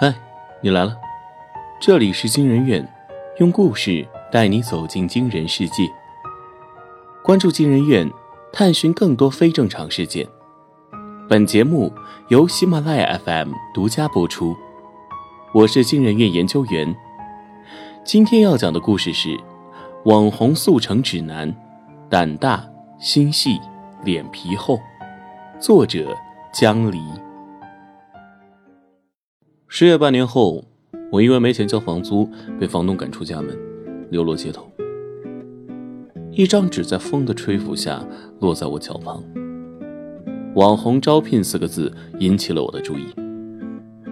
嗨，你来了，这里是惊人院，用故事带你走进惊人世界。关注惊人院，探寻更多非正常事件。本节目由喜马拉雅 FM 独家播出。我是惊人院研究员。今天要讲的故事是《网红速成指南》，胆大心细脸皮厚。作者江离。失业半年后，我因为没钱交房租，被房东赶出家门，流落街头。一张纸在风的吹拂下落在我脚旁，“网红招聘”四个字引起了我的注意。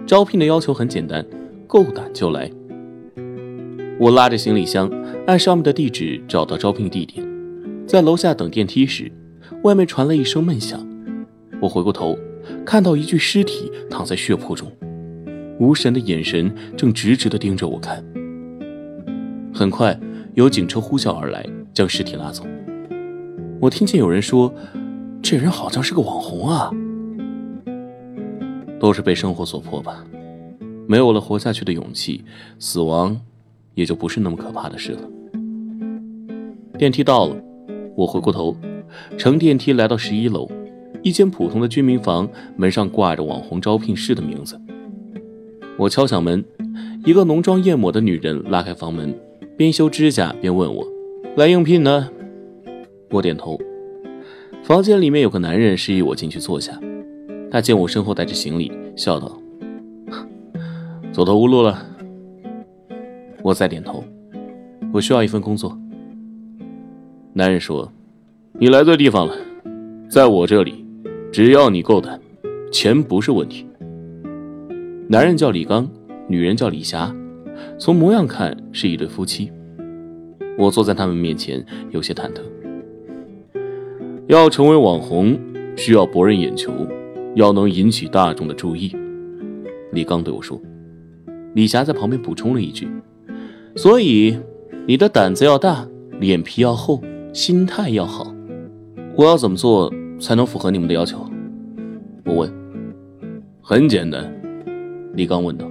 招聘的要求很简单，够胆就来。我拉着行李箱，按上面的地址找到招聘地点，在楼下等电梯时，外面传来一声闷响。我回过头，看到一具尸体躺在血泊中。无神的眼神正直直地盯着我看。很快，有警车呼啸而来，将尸体拉走。我听见有人说：“这人好像是个网红啊。”都是被生活所迫吧，没有了活下去的勇气，死亡也就不是那么可怕的事了。电梯到了，我回过头，乘电梯来到十一楼，一间普通的居民房，门上挂着“网红招聘室”的名字。我敲响门，一个浓妆艳抹的女人拉开房门，边修指甲边问我：“来应聘呢？”我点头。房间里面有个男人示意我进去坐下。他见我身后带着行李，笑道：“走投无路了。”我再点头。我需要一份工作。男人说：“你来对地方了，在我这里，只要你够胆，钱不是问题。”男人叫李刚，女人叫李霞，从模样看是一对夫妻。我坐在他们面前，有些忐忑。要成为网红，需要博人眼球，要能引起大众的注意。李刚对我说。李霞在旁边补充了一句：“所以你的胆子要大，脸皮要厚，心态要好。我要怎么做才能符合你们的要求？”我问。很简单。李刚问道：“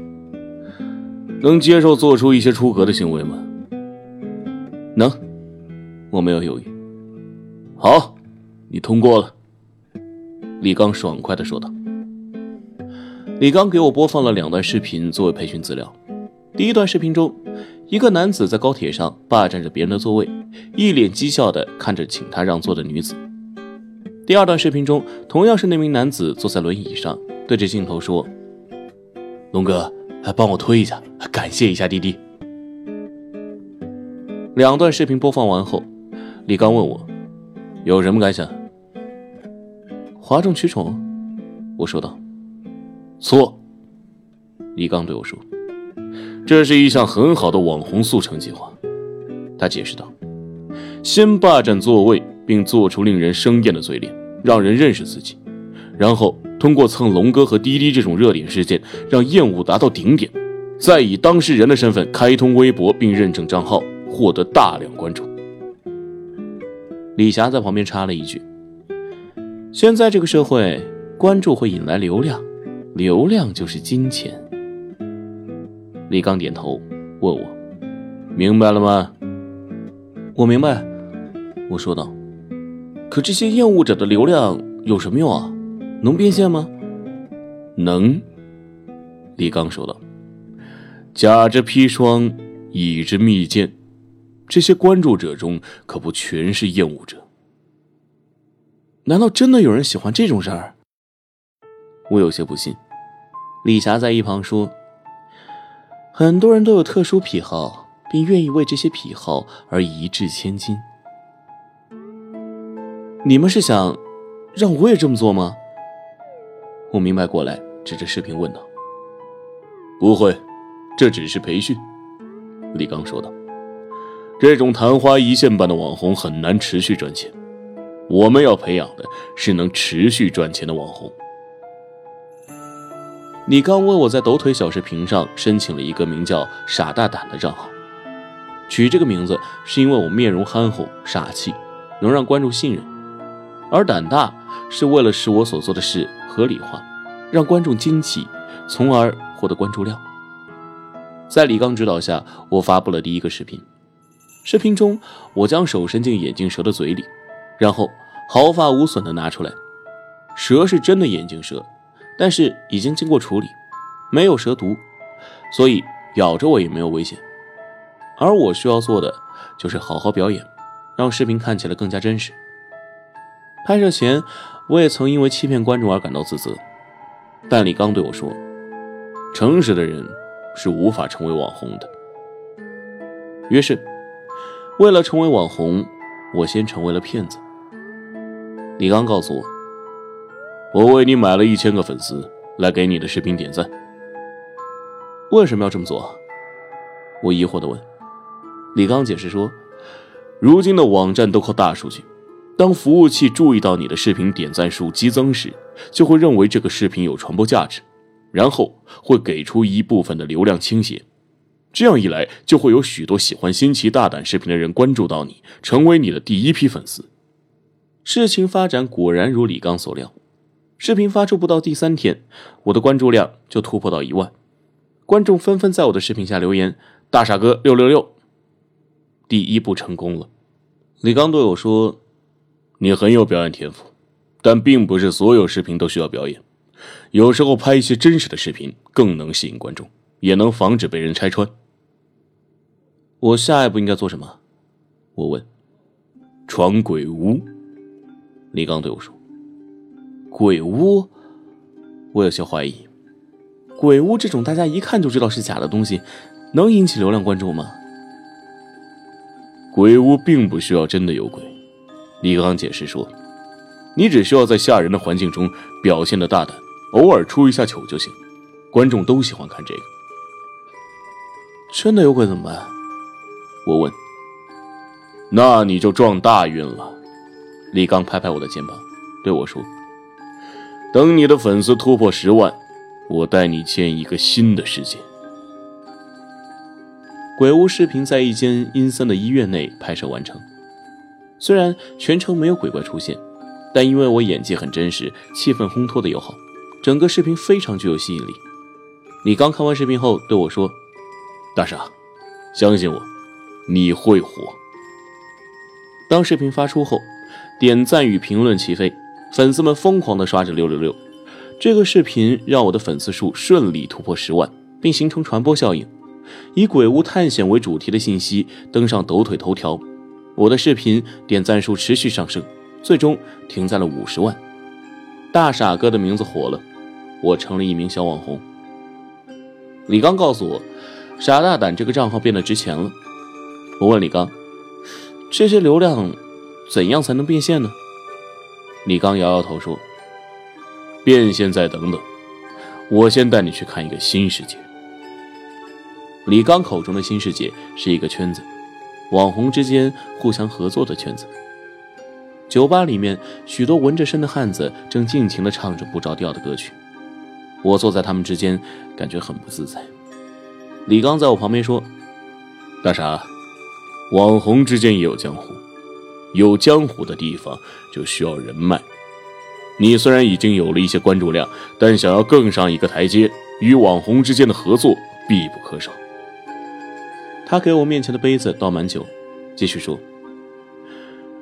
能接受做出一些出格的行为吗？”“能。”我没有犹豫。“好，你通过了。”李刚爽快的说道。李刚给我播放了两段视频作为培训资料。第一段视频中，一个男子在高铁上霸占着别人的座位，一脸讥笑的看着请他让座的女子。第二段视频中，同样是那名男子坐在轮椅上，对着镜头说。龙哥，还帮我推一下，感谢一下滴滴。两段视频播放完后，李刚问我有什么感想？哗众取宠，我说道。错，李刚对我说，这是一项很好的网红速成计划。他解释道，先霸占座位，并做出令人生厌的嘴脸，让人认识自己，然后。通过蹭龙哥和滴滴这种热点事件，让厌恶达到顶点，再以当事人的身份开通微博并认证账号，获得大量关注。李霞在旁边插了一句：“现在这个社会，关注会引来流量，流量就是金钱。”李刚点头，问我：“明白了吗？”我明白，我说道。可这些厌恶者的流量有什么用啊？能变现吗？能。李刚说道：“假之砒霜，乙之蜜饯，这些关注者中可不全是厌恶者。难道真的有人喜欢这种事儿？”我有些不信。李霞在一旁说：“很多人都有特殊癖好，并愿意为这些癖好而一掷千金。你们是想让我也这么做吗？”我明白过来，指着视频问道：“不会，这只是培训。”李刚说道：“这种昙花一现般的网红很难持续赚钱，我们要培养的是能持续赚钱的网红。”李刚为我在抖腿小视频上申请了一个名叫“傻大胆”的账号，取这个名字是因为我面容憨厚、傻气，能让观众信任；而胆大是为了使我所做的事。合理化，让观众惊奇，从而获得关注量。在李刚指导下，我发布了第一个视频。视频中，我将手伸进眼镜蛇的嘴里，然后毫发无损地拿出来。蛇是真的眼镜蛇，但是已经经过处理，没有蛇毒，所以咬着我也没有危险。而我需要做的就是好好表演，让视频看起来更加真实。拍摄前，我也曾因为欺骗观众而感到自责，但李刚对我说：“诚实的人是无法成为网红的。”于是，为了成为网红，我先成为了骗子。李刚告诉我：“我为你买了一千个粉丝来给你的视频点赞。”为什么要这么做？我疑惑地问。李刚解释说：“如今的网站都靠大数据。”当服务器注意到你的视频点赞数激增时，就会认为这个视频有传播价值，然后会给出一部分的流量倾斜。这样一来，就会有许多喜欢新奇大胆视频的人关注到你，成为你的第一批粉丝。事情发展果然如李刚所料，视频发出不到第三天，我的关注量就突破到一万，观众纷纷在我的视频下留言：“大傻哥六六六。”第一步成功了。李刚对我说。你很有表演天赋，但并不是所有视频都需要表演。有时候拍一些真实的视频更能吸引观众，也能防止被人拆穿。我下一步应该做什么？我问。闯鬼屋。李刚对我说。鬼屋？我有些怀疑。鬼屋这种大家一看就知道是假的东西，能引起流量关注吗？鬼屋并不需要真的有鬼。李刚解释说：“你只需要在吓人的环境中表现的大胆，偶尔出一下糗就行，观众都喜欢看这个。”真的有鬼怎么办？我问。那你就撞大运了。李刚拍拍我的肩膀，对我说：“等你的粉丝突破十万，我带你见一个新的世界。”鬼屋视频在一间阴森的医院内拍摄完成。虽然全程没有鬼怪出现，但因为我演技很真实，气氛烘托的友好，整个视频非常具有吸引力。你刚看完视频后对我说：“大傻，相信我，你会火。”当视频发出后，点赞与评论齐飞，粉丝们疯狂的刷着六六六。这个视频让我的粉丝数顺利突破十万，并形成传播效应。以鬼屋探险为主题的信息登上抖腿头条。我的视频点赞数持续上升，最终停在了五十万。大傻哥的名字火了，我成了一名小网红。李刚告诉我，傻大胆这个账号变得值钱了。我问李刚，这些流量怎样才能变现呢？李刚摇摇头说：“变现再等等，我先带你去看一个新世界。”李刚口中的新世界是一个圈子。网红之间互相合作的圈子。酒吧里面，许多纹着身的汉子正尽情地唱着不着调的歌曲。我坐在他们之间，感觉很不自在。李刚在我旁边说：“大傻，网红之间也有江湖，有江湖的地方就需要人脉。你虽然已经有了一些关注量，但想要更上一个台阶，与网红之间的合作必不可少。”他给我面前的杯子倒满酒，继续说：“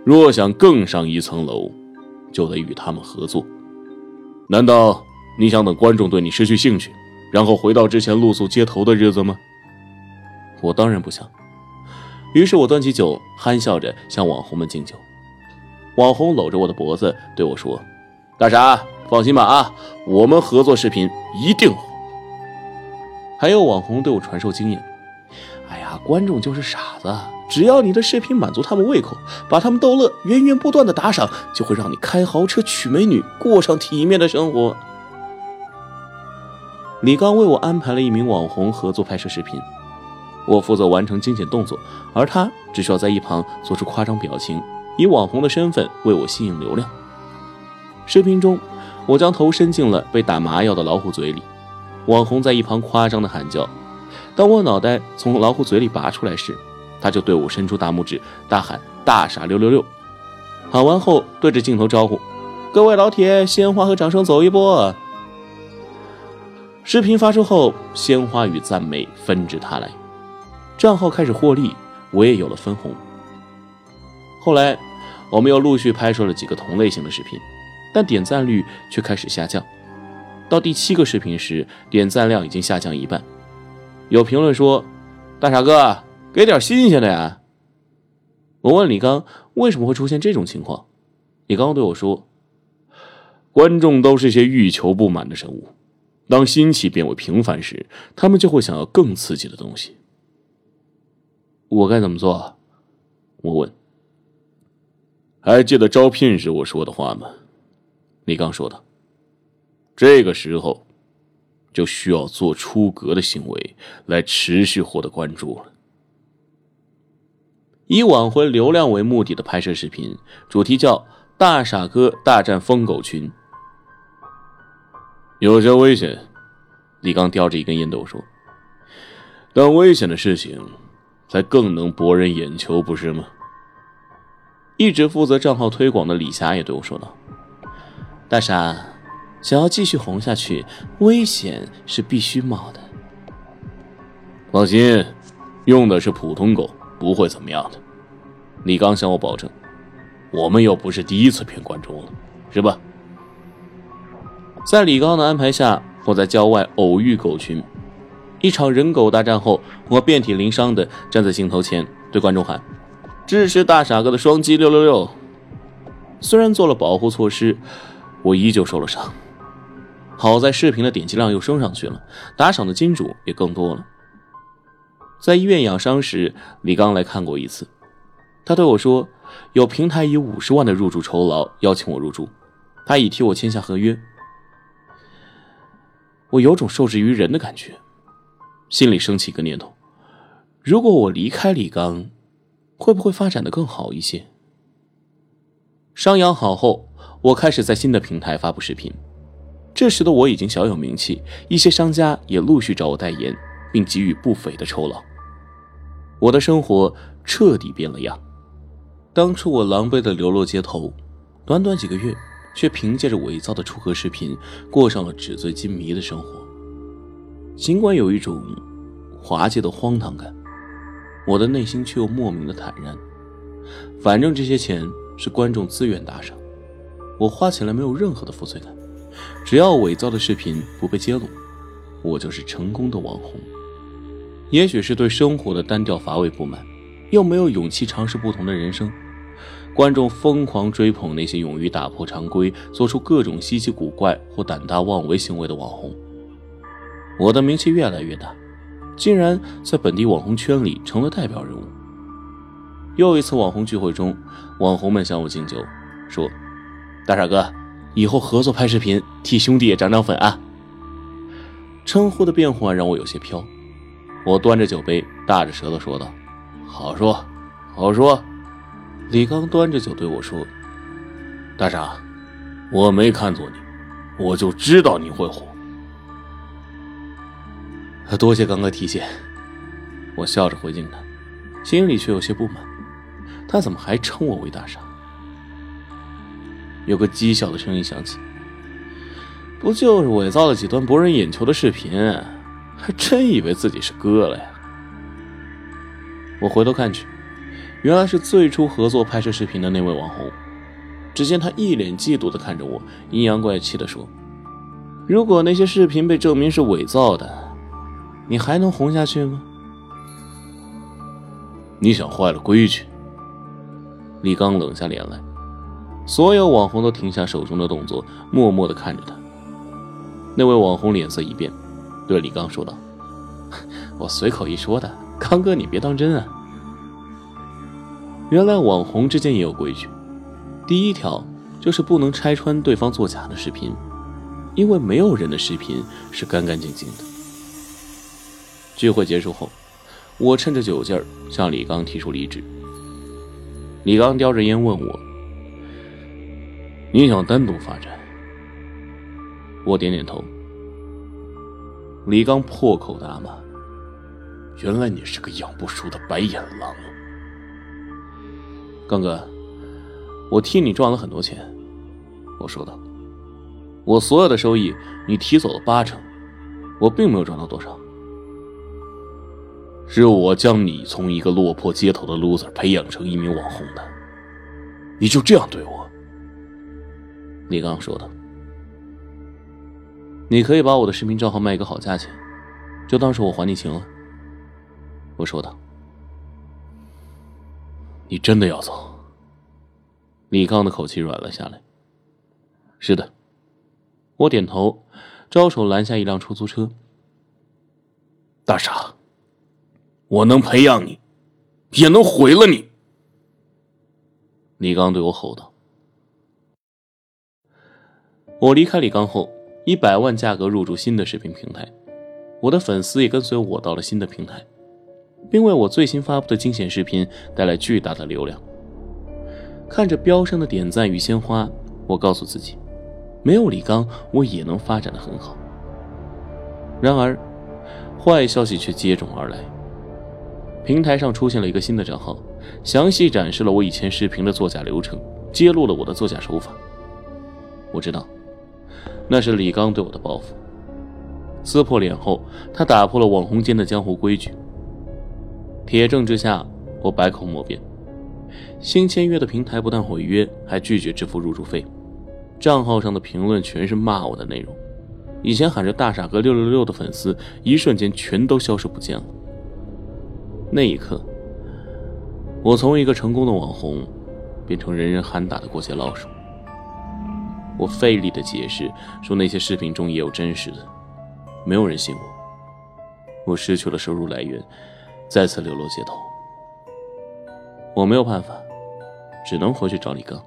若想更上一层楼，就得与他们合作。难道你想等观众对你失去兴趣，然后回到之前露宿街头的日子吗？”我当然不想。于是我端起酒，憨笑着向网红们敬酒。网红搂着我的脖子对我说：“大傻，放心吧啊，我们合作视频一定火。”还有网红对我传授经验。哎呀，观众就是傻子，只要你的视频满足他们胃口，把他们逗乐，源源不断的打赏，就会让你开豪车、娶美女，过上体面的生活。李刚为我安排了一名网红合作拍摄视频，我负责完成惊险动作，而他只需要在一旁做出夸张表情，以网红的身份为我吸引流量。视频中，我将头伸进了被打麻药的老虎嘴里，网红在一旁夸张的喊叫。当我脑袋从老虎嘴里拔出来时，他就对我伸出大拇指，大喊“大傻六六六”。喊完后，对着镜头招呼：“各位老铁，鲜花和掌声走一波。”视频发出后，鲜花与赞美纷至沓来，账号开始获利，我也有了分红。后来，我们又陆续拍摄了几个同类型的视频，但点赞率却开始下降。到第七个视频时，点赞量已经下降一半。有评论说：“大傻哥，给点新鲜的呀！”我问李刚为什么会出现这种情况，李刚对我说：“观众都是些欲求不满的生物。”当新奇变为平凡时，他们就会想要更刺激的东西。我该怎么做？我问。还记得招聘时我说的话吗？李刚说道。这个时候，就需要做出格的行为来持续获得关注了。以挽回流量为目的的拍摄视频，主题叫“大傻哥大战疯狗群”。有些危险，李刚叼着一根烟斗说：“但危险的事情，才更能博人眼球，不是吗？”一直负责账号推广的李霞也对我说道：“大傻，想要继续红下去，危险是必须冒的。放心，用的是普通狗，不会怎么样的。”李刚向我保证：“我们又不是第一次骗观众了，是吧？”在李刚的安排下，我在郊外偶遇狗群。一场人狗大战后，我遍体鳞伤的站在镜头前，对观众喊：“支持大傻哥的双击六六六！”虽然做了保护措施，我依旧受了伤。好在视频的点击量又升上去了，打赏的金主也更多了。在医院养伤时，李刚来看过一次，他对我说：“有平台以五十万的入住酬劳邀请我入住，他已替我签下合约。”我有种受制于人的感觉，心里升起一个念头：如果我离开李刚，会不会发展的更好一些？伤养好后，我开始在新的平台发布视频。这时的我已经小有名气，一些商家也陆续找我代言，并给予不菲的酬劳。我的生活彻底变了样。当初我狼狈的流落街头，短短几个月。却凭借着伪造的出格视频，过上了纸醉金迷的生活。尽管有一种滑稽的荒唐感，我的内心却又莫名的坦然。反正这些钱是观众自愿打赏，我花起来没有任何的负罪感。只要伪造的视频不被揭露，我就是成功的网红。也许是对生活的单调乏味不满，又没有勇气尝试不同的人生。观众疯狂追捧那些勇于打破常规、做出各种稀奇古怪或胆大妄为行为的网红。我的名气越来越大，竟然在本地网红圈里成了代表人物。又一次网红聚会中，网红们向我敬酒，说：“大傻哥，以后合作拍视频，替兄弟也涨涨粉啊！”称呼的变换让我有些飘。我端着酒杯，大着舌头说道：“好说，好说。”李刚端着酒对我说：“大傻，我没看错你，我就知道你会火。”多谢刚哥提携，我笑着回敬他，心里却有些不满。他怎么还称我为大傻？有个讥笑的声音响起：“不就是伪造了几段博人眼球的视频，还真以为自己是哥了呀？”我回头看去。原来是最初合作拍摄视频的那位网红。只见他一脸嫉妒的看着我，阴阳怪气的说：“如果那些视频被证明是伪造的，你还能红下去吗？”你想坏了规矩？李刚冷下脸来，所有网红都停下手中的动作，默默的看着他。那位网红脸色一变，对李刚说道：“ 我随口一说的，刚哥你别当真啊。”原来网红之间也有规矩，第一条就是不能拆穿对方作假的视频，因为没有人的视频是干干净净的。聚会结束后，我趁着酒劲儿向李刚提出离职。李刚叼着烟问我：“你想单独发展？”我点点头。李刚破口大骂：“原来你是个养不熟的白眼狼！”刚哥，我替你赚了很多钱，我说道。我所有的收益你提走了八成，我并没有赚到多少。是我将你从一个落魄街头的 loser 培养成一名网红的，你就这样对我？李刚说道。你可以把我的视频账号卖一个好价钱，就当是我还你情了。我说道。你真的要走？李刚的口气软了下来。是的，我点头，招手拦下一辆出租车。大傻，我能培养你，也能毁了你。李刚对我吼道。我离开李刚后，以百万价格入驻新的视频平台，我的粉丝也跟随我到了新的平台，并为我最新发布的惊险视频带来巨大的流量。看着飙升的点赞与鲜花，我告诉自己。没有李刚，我也能发展的很好。然而，坏消息却接踵而来。平台上出现了一个新的账号，详细展示了我以前视频的作假流程，揭露了我的作假手法。我知道，那是李刚对我的报复。撕破脸后，他打破了网红间的江湖规矩。铁证之下，我百口莫辩。新签约的平台不但毁约，还拒绝支付入驻费。账号上的评论全是骂我的内容，以前喊着“大傻哥六六六”的粉丝，一瞬间全都消失不见了。那一刻，我从一个成功的网红，变成人人喊打的过街老鼠。我费力的解释说那些视频中也有真实的，没有人信我。我失去了收入来源，再次流落街头。我没有办法，只能回去找李刚。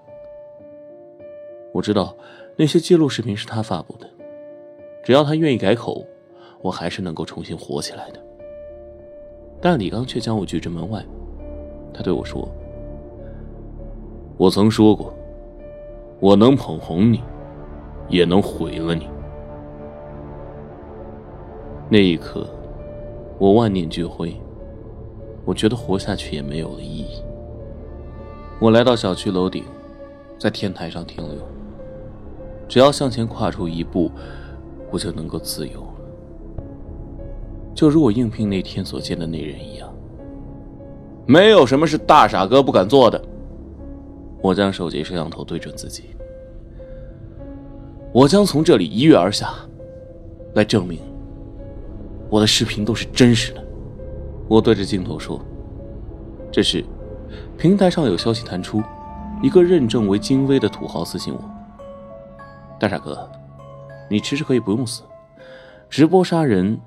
我知道那些记录视频是他发布的，只要他愿意改口，我还是能够重新火起来的。但李刚却将我拒之门外。他对我说：“我曾说过，我能捧红你，也能毁了你。”那一刻，我万念俱灰，我觉得活下去也没有了意义。我来到小区楼顶，在天台上停留。只要向前跨出一步，我就能够自由了。就如我应聘那天所见的那人一样，没有什么是大傻哥不敢做的。我将手机摄像头对准自己，我将从这里一跃而下，来证明我的视频都是真实的。我对着镜头说：“这时，平台上有消息弹出，一个认证为金威的土豪私信我。”大傻哥，你其实可以不用死，直播杀人，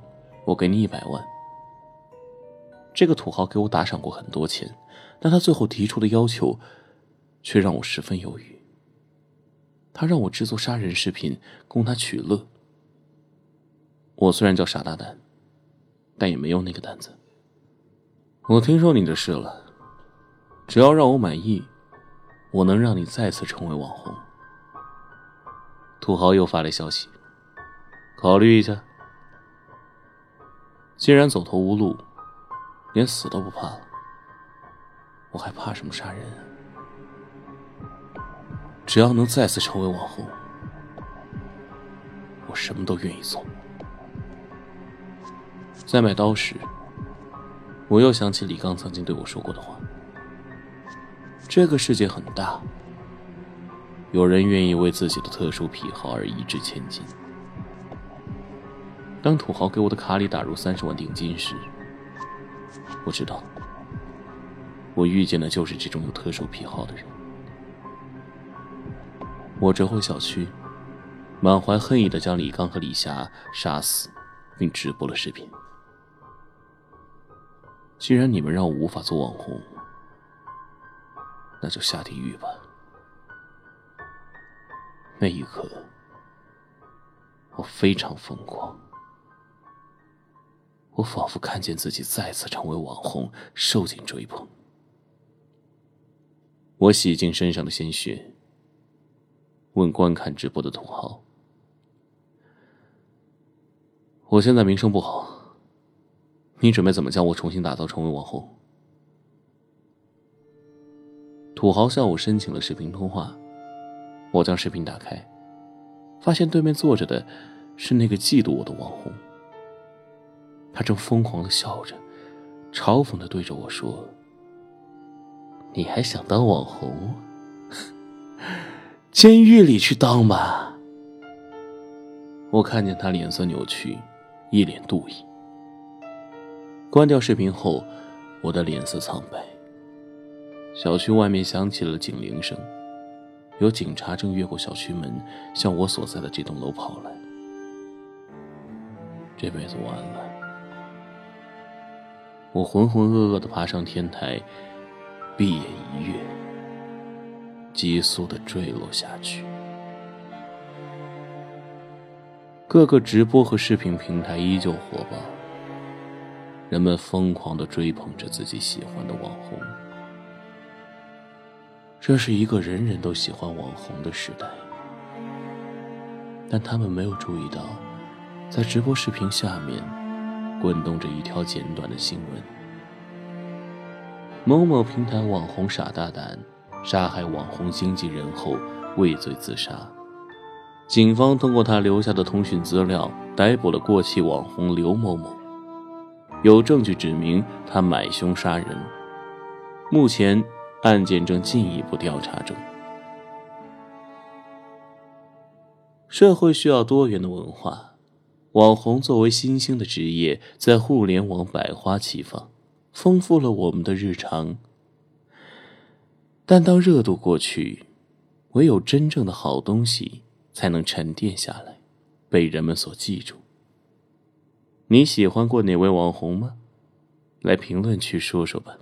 我给你一百万。这个土豪给我打赏过很多钱，但他最后提出的要求，却让我十分犹豫。他让我制作杀人视频供他取乐。我虽然叫傻大胆，但也没有那个胆子。我听说你的事了，只要让我满意，我能让你再次成为网红。土豪又发来消息：“考虑一下。”既然走投无路，连死都不怕了，我还怕什么杀人？只要能再次成为网红，我什么都愿意做。在买刀时，我又想起李刚曾经对我说过的话：“这个世界很大。”有人愿意为自己的特殊癖好而一掷千金。当土豪给我的卡里打入三十万定金时，我知道，我遇见的就是这种有特殊癖好的人。我折回小区，满怀恨意的将李刚和李霞杀死，并直播了视频。既然你们让我无法做网红，那就下地狱吧。那一刻，我非常疯狂。我仿佛看见自己再次成为网红，受尽追捧。我洗净身上的鲜血，问观看直播的土豪：“我现在名声不好，你准备怎么将我重新打造成为网红？”土豪向我申请了视频通话。我将视频打开，发现对面坐着的是那个嫉妒我的网红。他正疯狂的笑着，嘲讽的对着我说：“你还想当网红？监狱里去当吧！”我看见他脸色扭曲，一脸妒意。关掉视频后，我的脸色苍白。小区外面响起了警铃声，有警察正越过小区门，向我所在的这栋楼跑来。这辈子完了，我浑浑噩噩的爬上天台，闭眼，急速的坠落下去。各个直播和视频平台依旧火爆，人们疯狂的追捧着自己喜欢的网红。这是一个人人都喜欢网红的时代，但他们没有注意到，在直播视频下面，滚动着一条简短的新闻：某某平台网红傻大胆，杀害网红经纪人后畏罪自杀。警方通过他留下的通讯资料逮捕了过气网红刘某某，有证据指明他买凶杀人。目前案件正进一步调查中。社会需要多元的文化，网红作为新兴的职业，在互联网百花齐放，丰富了我们的日常。但当热度过去，唯有真正的好东西。才能沉淀下来，被人们所记住。你喜欢过哪位网红吗？来评论区说说吧。